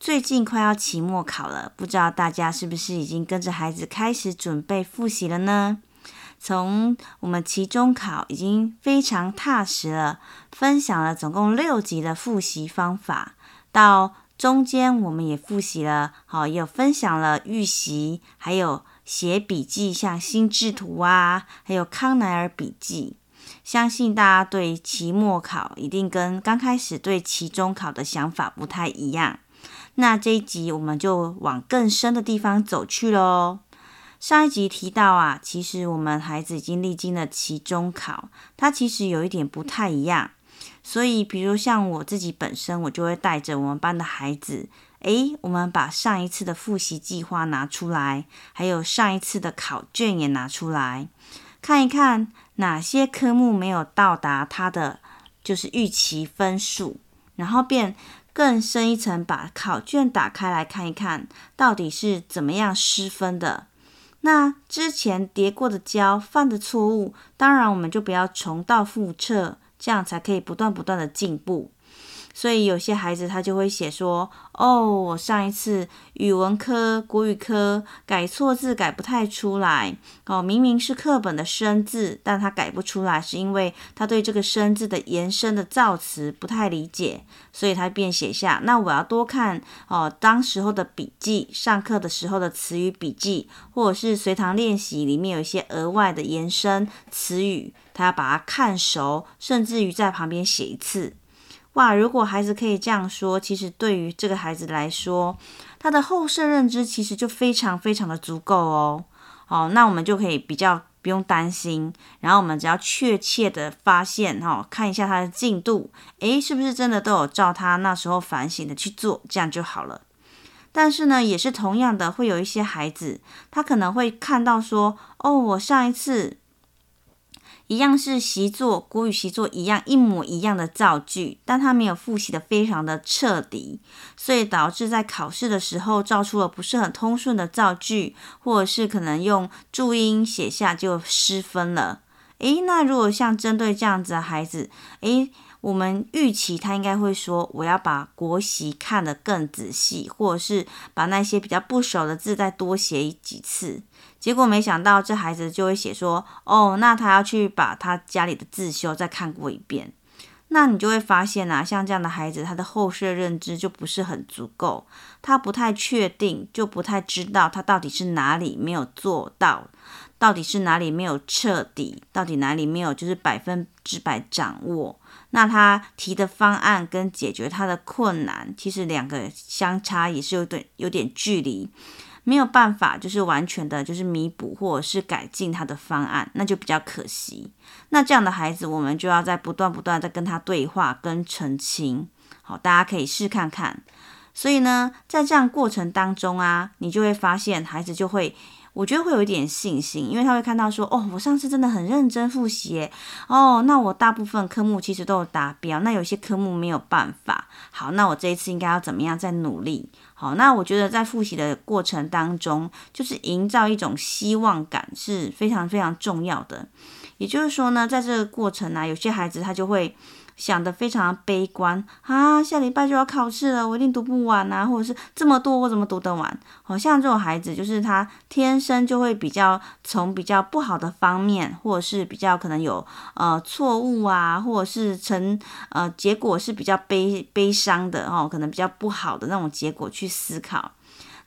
最近快要期末考了，不知道大家是不是已经跟着孩子开始准备复习了呢？从我们期中考已经非常踏实了，分享了总共六集的复习方法，到中间我们也复习了，好，也有分享了预习，还有写笔记，像心智图啊，还有康奈尔笔记。相信大家对期末考一定跟刚开始对期中考的想法不太一样。那这一集我们就往更深的地方走去喽。上一集提到啊，其实我们孩子已经历经了期中考，他其实有一点不太一样。所以，比如像我自己本身，我就会带着我们班的孩子，诶，我们把上一次的复习计划拿出来，还有上一次的考卷也拿出来，看一看哪些科目没有到达他的就是预期分数，然后便。更深一层，把考卷打开来看一看，到底是怎么样失分的。那之前叠过的胶、犯的错误，当然我们就不要重蹈覆辙，这样才可以不断不断的进步。所以有些孩子他就会写说：“哦，我上一次语文科、国语科改错字改不太出来哦，明明是课本的生字，但他改不出来，是因为他对这个生字的延伸的造词不太理解，所以他便写下。那我要多看哦，当时候的笔记，上课的时候的词语笔记，或者是随堂练习里面有一些额外的延伸词语，他要把它看熟，甚至于在旁边写一次。”哇！如果孩子可以这样说，其实对于这个孩子来说，他的后设认知其实就非常非常的足够哦。哦，那我们就可以比较不用担心，然后我们只要确切的发现哈、看一下他的进度，诶，是不是真的都有照他那时候反省的去做，这样就好了。但是呢，也是同样的，会有一些孩子，他可能会看到说，哦，我上一次。一样是习作，国语习作一样一模一样的造句，但他没有复习的非常的彻底，所以导致在考试的时候造出了不是很通顺的造句，或者是可能用注音写下就失分了。诶，那如果像针对这样子的孩子，诶，我们预期他应该会说，我要把国旗看得更仔细，或者是把那些比较不熟的字再多写几次。结果没想到，这孩子就会写说：“哦，那他要去把他家里的自修再看过一遍。”那你就会发现啊，像这样的孩子，他的后设认知就不是很足够，他不太确定，就不太知道他到底是哪里没有做到，到底是哪里没有彻底，到底哪里没有就是百分之百掌握。那他提的方案跟解决他的困难，其实两个相差也是有点有点距离。没有办法，就是完全的，就是弥补或者是改进他的方案，那就比较可惜。那这样的孩子，我们就要在不断不断在跟他对话跟澄清。好，大家可以试看看。所以呢，在这样过程当中啊，你就会发现孩子就会。我觉得会有一点信心，因为他会看到说，哦，我上次真的很认真复习耶，哦，那我大部分科目其实都有达标，那有些科目没有办法。好，那我这一次应该要怎么样再努力？好，那我觉得在复习的过程当中，就是营造一种希望感是非常非常重要的。也就是说呢，在这个过程呢，有些孩子他就会。想的非常悲观啊！下礼拜就要考试了，我一定读不完啊，或者是这么多我怎么读得完？好像这种孩子就是他天生就会比较从比较不好的方面，或者是比较可能有呃错误啊，或者是成呃结果是比较悲悲伤的哦，可能比较不好的那种结果去思考。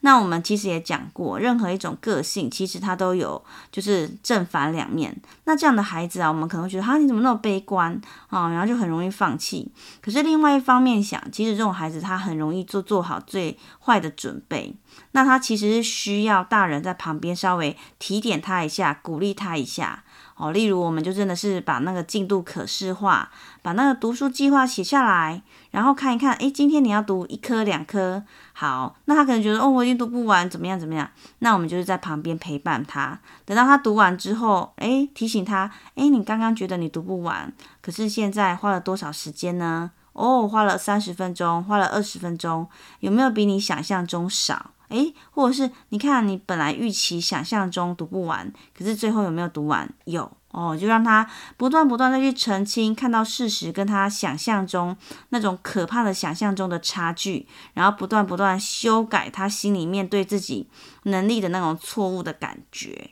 那我们其实也讲过，任何一种个性其实它都有就是正反两面。那这样的孩子啊，我们可能会觉得，哈，你怎么那么悲观啊？然后就很容易放弃。可是另外一方面想，其实这种孩子他很容易做做好最坏的准备。那他其实是需要大人在旁边稍微提点他一下，鼓励他一下。哦，例如我们就真的是把那个进度可视化，把那个读书计划写下来，然后看一看，诶，今天你要读一科两科，好，那他可能觉得哦，我已经读不完，怎么样怎么样？那我们就是在旁边陪伴他，等到他读完之后，诶，提醒他，诶，你刚刚觉得你读不完，可是现在花了多少时间呢？哦，花了三十分钟，花了二十分钟，有没有比你想象中少？诶，或者是你看，你本来预期想象中读不完，可是最后有没有读完？有哦，就让他不断不断的去澄清，看到事实跟他想象中那种可怕的想象中的差距，然后不断不断修改他心里面对自己能力的那种错误的感觉。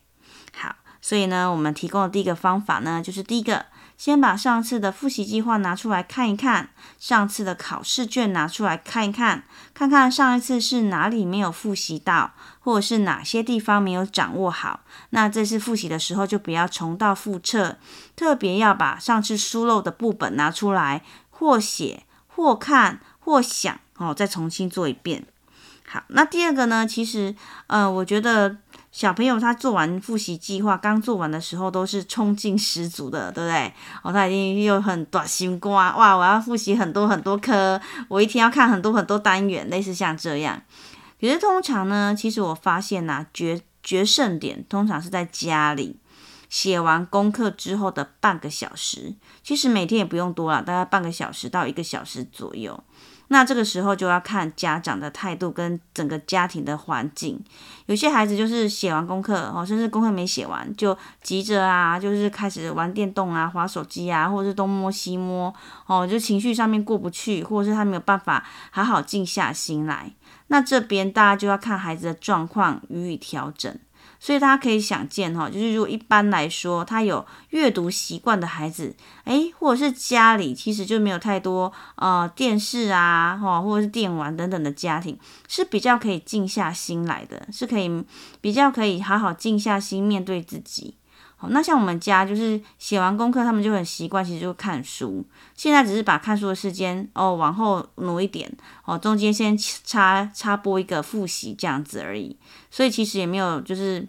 好，所以呢，我们提供的第一个方法呢，就是第一个。先把上次的复习计划拿出来看一看，上次的考试卷拿出来看一看，看看上一次是哪里没有复习到，或者是哪些地方没有掌握好。那这次复习的时候就不要重蹈覆辙，特别要把上次疏漏的部本拿出来，或写或看或想哦，再重新做一遍。好，那第二个呢？其实，呃，我觉得。小朋友他做完复习计划，刚做完的时候都是冲劲十足的，对不对？哦，他已经又很短心肝，哇！我要复习很多很多科，我一天要看很多很多单元，类似像这样。可是通常呢，其实我发现呐、啊，决决胜点通常是在家里写完功课之后的半个小时，其实每天也不用多了，大概半个小时到一个小时左右。那这个时候就要看家长的态度跟整个家庭的环境。有些孩子就是写完功课哦，甚至功课没写完就急着啊，就是开始玩电动啊、滑手机啊，或者是东摸西摸哦，就情绪上面过不去，或者是他没有办法好好静下心来。那这边大家就要看孩子的状况予以调整。所以大家可以想见哈，就是如果一般来说，他有阅读习惯的孩子，诶，或者是家里其实就没有太多呃电视啊，哈，或者是电玩等等的家庭，是比较可以静下心来的，是可以比较可以好好静下心面对自己。好，那像我们家就是写完功课，他们就很习惯，其实就看书。现在只是把看书的时间哦往后挪一点，哦，中间先插插播一个复习这样子而已。所以其实也没有就是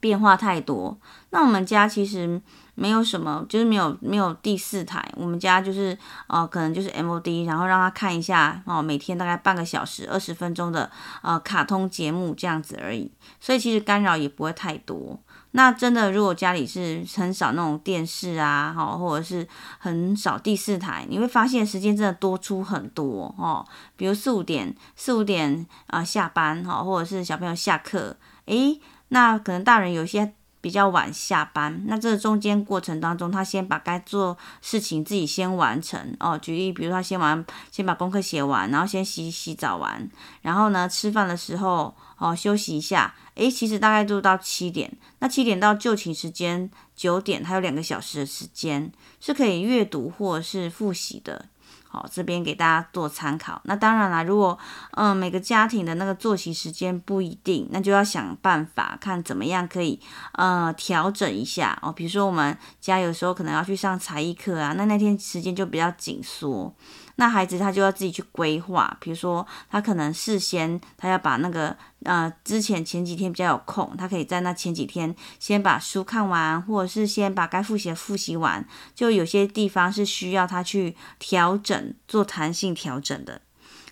变化太多。那我们家其实没有什么，就是没有没有第四台。我们家就是呃可能就是 MOD，然后让他看一下哦，每天大概半个小时二十分钟的呃卡通节目这样子而已。所以其实干扰也不会太多。那真的，如果家里是很少那种电视啊，哈，或者是很少第四台，你会发现时间真的多出很多哦。比如四五点、四五点啊、下班哈，或者是小朋友下课，诶，那可能大人有些比较晚下班，那这中间过程当中，他先把该做事情自己先完成哦。举例，比如他先完，先把功课写完，然后先洗洗澡完，然后呢，吃饭的时候哦休息一下。诶，其实大概都到七点，那七点到就寝时间九点，还有两个小时的时间是可以阅读或是复习的。好，这边给大家做参考。那当然啦，如果嗯每个家庭的那个作息时间不一定，那就要想办法看怎么样可以呃调整一下哦。比如说我们家有时候可能要去上才艺课啊，那那天时间就比较紧缩。那孩子他就要自己去规划，比如说他可能事先他要把那个呃之前前几天比较有空，他可以在那前几天先把书看完，或者是先把该复习的复习完。就有些地方是需要他去调整，做弹性调整的。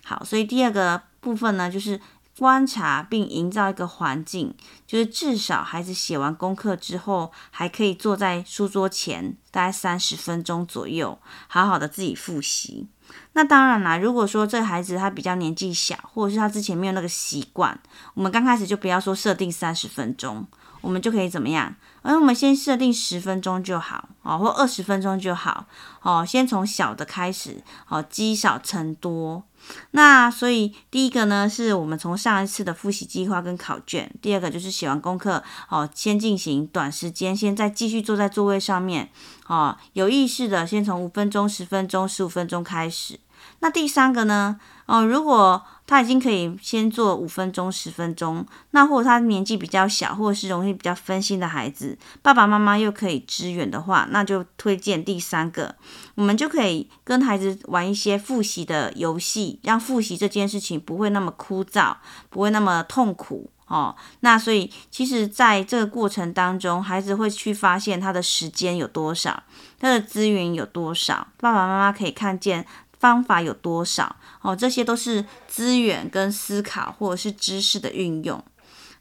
好，所以第二个部分呢，就是观察并营造一个环境，就是至少孩子写完功课之后，还可以坐在书桌前大概三十分钟左右，好好的自己复习。那当然啦，如果说这孩子他比较年纪小，或者是他之前没有那个习惯，我们刚开始就不要说设定三十分钟，我们就可以怎么样？而我们先设定十分钟就好，哦，或二十分钟就好，哦，先从小的开始，哦，积少成多。那所以第一个呢，是我们从上一次的复习计划跟考卷；第二个就是写完功课，哦，先进行短时间，先再继续坐在座位上面，哦，有意识的先从五分钟、十分钟、十五分钟开始。那第三个呢？哦，如果他已经可以先做五分钟、十分钟，那或者他年纪比较小，或者是容易比较分心的孩子，爸爸妈妈又可以支援的话，那就推荐第三个，我们就可以跟孩子玩一些复习的游戏，让复习这件事情不会那么枯燥，不会那么痛苦哦。那所以其实在这个过程当中，孩子会去发现他的时间有多少，他的资源有多少，爸爸妈妈可以看见方法有多少哦。这些都是资源跟思考或者是知识的运用。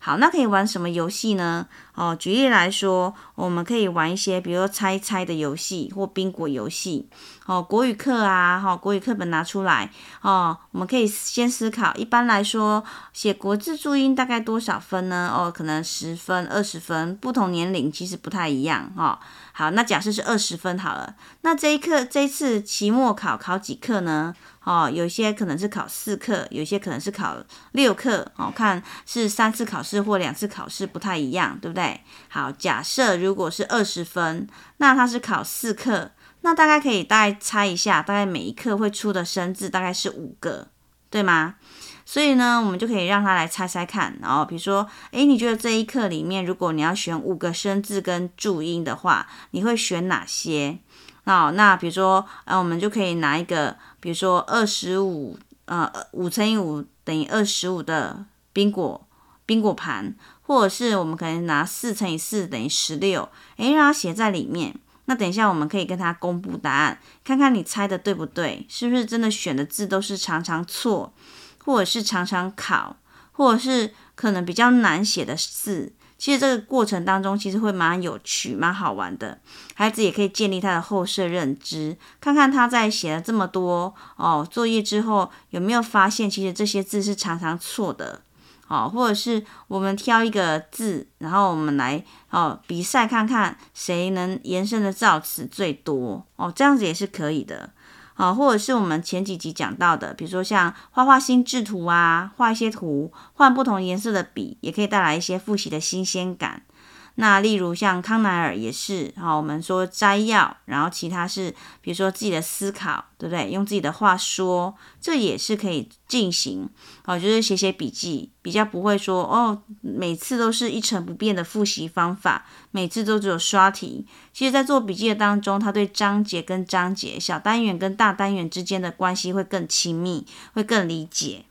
好，那可以玩什么游戏呢？哦，举例来说，我们可以玩一些，比如说猜猜的游戏或宾果游戏。哦，国语课啊，哈、哦，国语课本拿出来哦，我们可以先思考。一般来说，写国字注音大概多少分呢？哦，可能十分、二十分，不同年龄其实不太一样哦。好，那假设是二十分好了。那这一课这一次期末考考几课呢？哦，有些可能是考四课，有些可能是考六课，哦，看是三次考试或两次考试不太一样，对不对？好，假设如果是二十分，那它是考四课，那大概可以大概猜一下，大概每一课会出的生字大概是五个，对吗？所以呢，我们就可以让他来猜猜看，然后比如说，诶，你觉得这一课里面，如果你要选五个生字跟注音的话，你会选哪些？哦，那比如说，呃，我们就可以拿一个，比如说二十五，呃，五乘以五等于二十五的宾果宾果盘，或者是我们可以拿四乘以四等于十六，诶，让他写在里面。那等一下我们可以跟他公布答案，看看你猜的对不对，是不是真的选的字都是常常错，或者是常常考，或者是可能比较难写的字。其实这个过程当中，其实会蛮有趣、蛮好玩的。孩子也可以建立他的后设认知，看看他在写了这么多哦作业之后，有没有发现其实这些字是常常错的，哦，或者是我们挑一个字，然后我们来哦比赛看看谁能延伸的造词最多哦，这样子也是可以的。啊，或者是我们前几集讲到的，比如说像画画心智图啊，画一些图，换不同颜色的笔，也可以带来一些复习的新鲜感。那例如像康乃尔也是，好，我们说摘要，然后其他是，比如说自己的思考，对不对？用自己的话说，这也是可以进行。哦，就是写写笔记，比较不会说哦，每次都是一成不变的复习方法，每次都只有刷题。其实，在做笔记的当中，他对章节跟章节、小单元跟大单元之间的关系会更亲密，会更理解。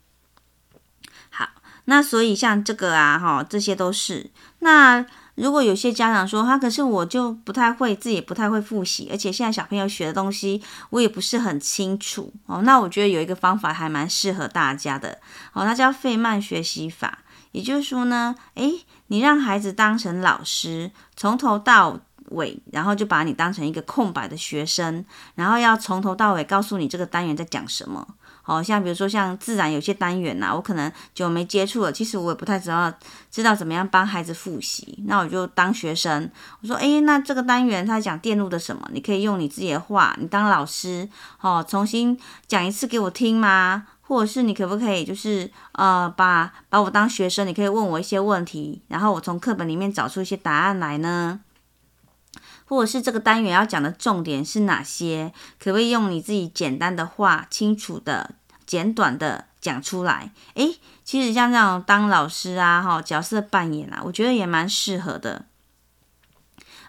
好，那所以像这个啊，哈，这些都是那。如果有些家长说他，可是我就不太会，自己也不太会复习，而且现在小朋友学的东西我也不是很清楚哦。那我觉得有一个方法还蛮适合大家的哦，那叫费曼学习法。也就是说呢，诶，你让孩子当成老师，从头到尾，然后就把你当成一个空白的学生，然后要从头到尾告诉你这个单元在讲什么。好像比如说像自然有些单元呐、啊，我可能久没接触了，其实我也不太知道知道怎么样帮孩子复习。那我就当学生，我说，诶，那这个单元他讲电路的什么？你可以用你自己的话，你当老师，哦，重新讲一次给我听吗？或者是你可不可以就是呃把把我当学生，你可以问我一些问题，然后我从课本里面找出一些答案来呢？或者是这个单元要讲的重点是哪些？可不可以用你自己简单的话、清楚的、简短的讲出来？诶，其实像这样当老师啊，哈，角色扮演啊，我觉得也蛮适合的。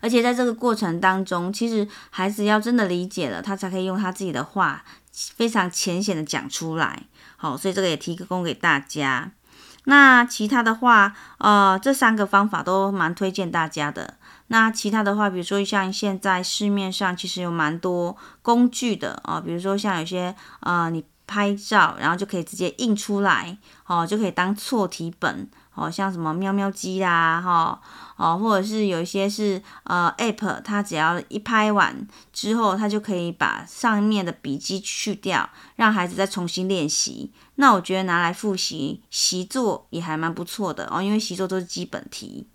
而且在这个过程当中，其实孩子要真的理解了，他才可以用他自己的话非常浅显的讲出来。好，所以这个也提供给大家。那其他的话，呃，这三个方法都蛮推荐大家的。那其他的话，比如说像现在市面上其实有蛮多工具的啊，比如说像有些呃，你拍照然后就可以直接印出来，哦，就可以当错题本，哦，像什么喵喵机啦，哈，哦，或者是有一些是呃 App，它只要一拍完之后，它就可以把上面的笔记去掉，让孩子再重新练习。那我觉得拿来复习习作也还蛮不错的哦，因为习作都是基本题。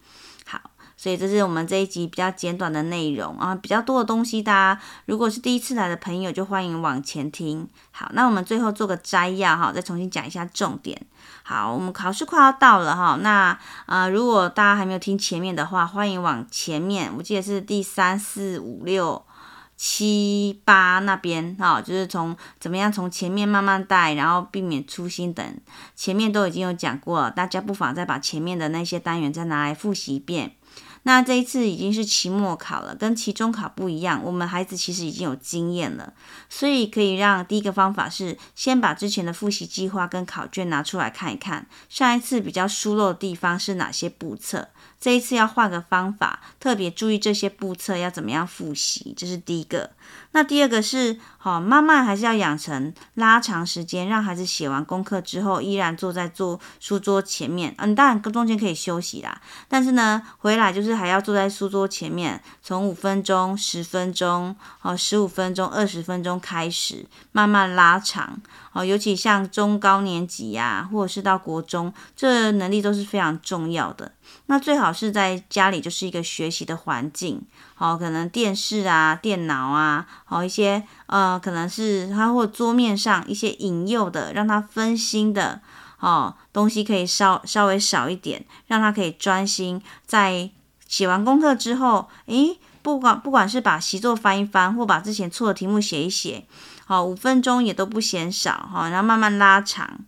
所以这是我们这一集比较简短的内容啊，比较多的东西，大家如果是第一次来的朋友，就欢迎往前听。好，那我们最后做个摘要哈，再重新讲一下重点。好，我们考试快要到了哈，那呃，如果大家还没有听前面的话，欢迎往前面，我记得是第三四五六七八那边哈，就是从怎么样从前面慢慢带，然后避免粗心等，前面都已经有讲过，大家不妨再把前面的那些单元再拿来复习一遍。那这一次已经是期末考了，跟期中考不一样，我们孩子其实已经有经验了，所以可以让第一个方法是先把之前的复习计划跟考卷拿出来看一看，上一次比较疏漏的地方是哪些步测。这一次要换个方法，特别注意这些步测要怎么样复习，这是第一个。那第二个是，好，慢慢还是要养成拉长时间，让孩子写完功课之后，依然坐在坐书桌前面。嗯，当然中间可以休息啦，但是呢，回来就是还要坐在书桌前面，从五分钟、十分钟、哦，十五分钟、二十分钟开始，慢慢拉长。哦，尤其像中高年级呀，或者是到国中，这能力都是非常重要的。那最好是在家里就是一个学习的环境，好，可能电视啊、电脑啊，好一些呃，可能是他或桌面上一些引诱的，让他分心的，哦，东西可以稍稍微少一点，让他可以专心在写完功课之后，诶，不管不管是把习作翻一翻，或把之前错的题目写一写。好，五分钟也都不嫌少哈，然后慢慢拉长。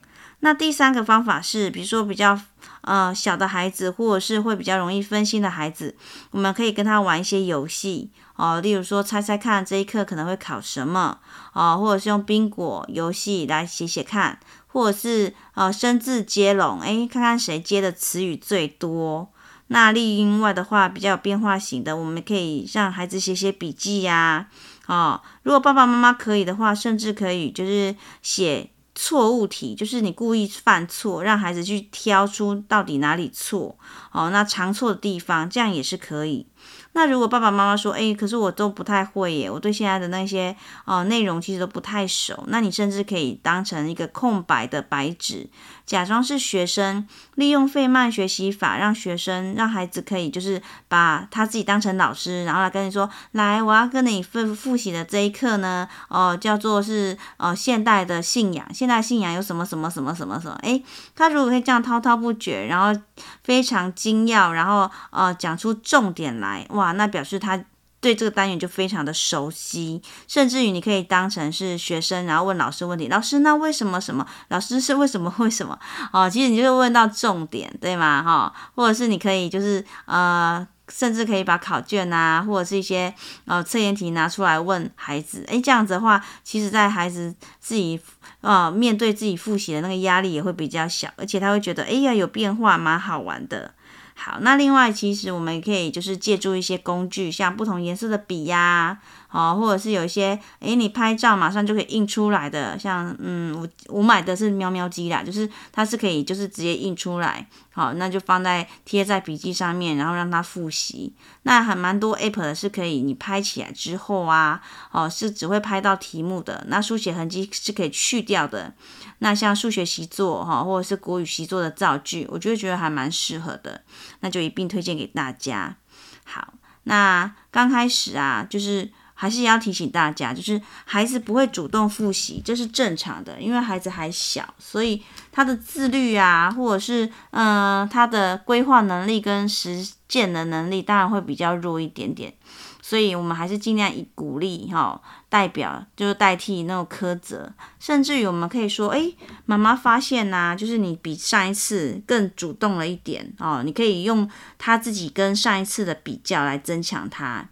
那第三个方法是，比如说比较呃小的孩子，或者是会比较容易分心的孩子，我们可以跟他玩一些游戏哦，例如说猜猜看这一课可能会考什么哦，或者是用宾果游戏来写写看，或者是呃生字接龙，诶，看看谁接的词语最多。那另外的话，比较有变化型的，我们可以让孩子写写笔记呀。哦，如果爸爸妈妈可以的话，甚至可以就是写错误题，就是你故意犯错，让孩子去挑出到底哪里错。哦，那常错的地方，这样也是可以。那如果爸爸妈妈说，诶，可是我都不太会耶，我对现在的那些哦内容其实都不太熟，那你甚至可以当成一个空白的白纸。假装是学生，利用费曼学习法，让学生让孩子可以就是把他自己当成老师，然后来跟你说，来，我要跟你复复习的这一课呢，哦、呃，叫做是呃现代的信仰，现代信仰有什么什么什么什么什么，诶，他如果可以这样滔滔不绝，然后非常精要，然后呃讲出重点来，哇，那表示他。对这个单元就非常的熟悉，甚至于你可以当成是学生，然后问老师问题。老师，那为什么什么？老师是为什么？为什么？哦，其实你就会问到重点，对吗？哈、或者是你可以就是呃，甚至可以把考卷啊，或者是一些呃测验题拿出来问孩子。诶，这样子的话，其实在孩子自己呃面对自己复习的那个压力也会比较小，而且他会觉得哎呀有变化，蛮好玩的。好，那另外其实我们可以就是借助一些工具，像不同颜色的笔呀。哦，或者是有一些，诶，你拍照马上就可以印出来的，像，嗯，我我买的是喵喵机啦，就是它是可以就是直接印出来，好，那就放在贴在笔记上面，然后让它复习。那还蛮多 app 的是可以你拍起来之后啊，哦，是只会拍到题目的，那书写痕迹是可以去掉的。那像数学习作哈，或者是国语习作的造句，我就觉得还蛮适合的，那就一并推荐给大家。好，那刚开始啊，就是。还是要提醒大家，就是孩子不会主动复习，这是正常的，因为孩子还小，所以他的自律啊，或者是嗯、他的规划能力跟实践的能力，当然会比较弱一点点。所以我们还是尽量以鼓励哈、代表就是代替那种苛责，甚至于我们可以说，哎，妈妈发现呐、就是你比上一次更主动了一点哦，你可以用他自己跟上一次的比较来增强他。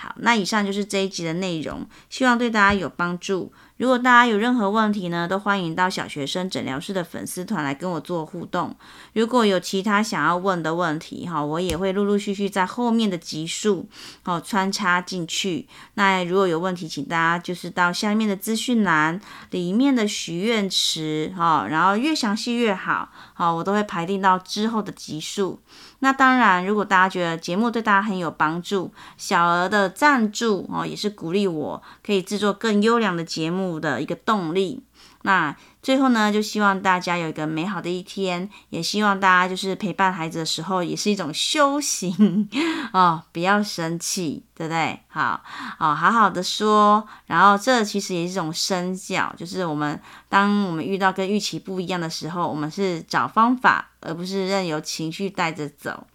好，那以上就是这一集的内容，希望对大家有帮助。如果大家有任何问题呢，都欢迎到小学生诊疗室的粉丝团来跟我做互动。如果有其他想要问的问题，哈，我也会陆陆续续在后面的集数，哦，穿插进去。那如果有问题，请大家就是到下面的资讯栏里面的许愿池，哈，然后越详细越好，好，我都会排定到之后的集数。那当然，如果大家觉得节目对大家很有帮助，小额的赞助哦，也是鼓励我可以制作更优良的节目的一个动力。那最后呢，就希望大家有一个美好的一天，也希望大家就是陪伴孩子的时候，也是一种修行 哦，不要生气，对不对？好哦，好好的说。然后这其实也是一种身教，就是我们当我们遇到跟预期不一样的时候，我们是找方法，而不是任由情绪带着走。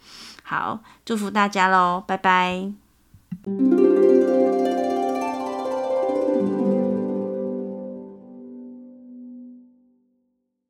好，祝福大家喽，拜拜。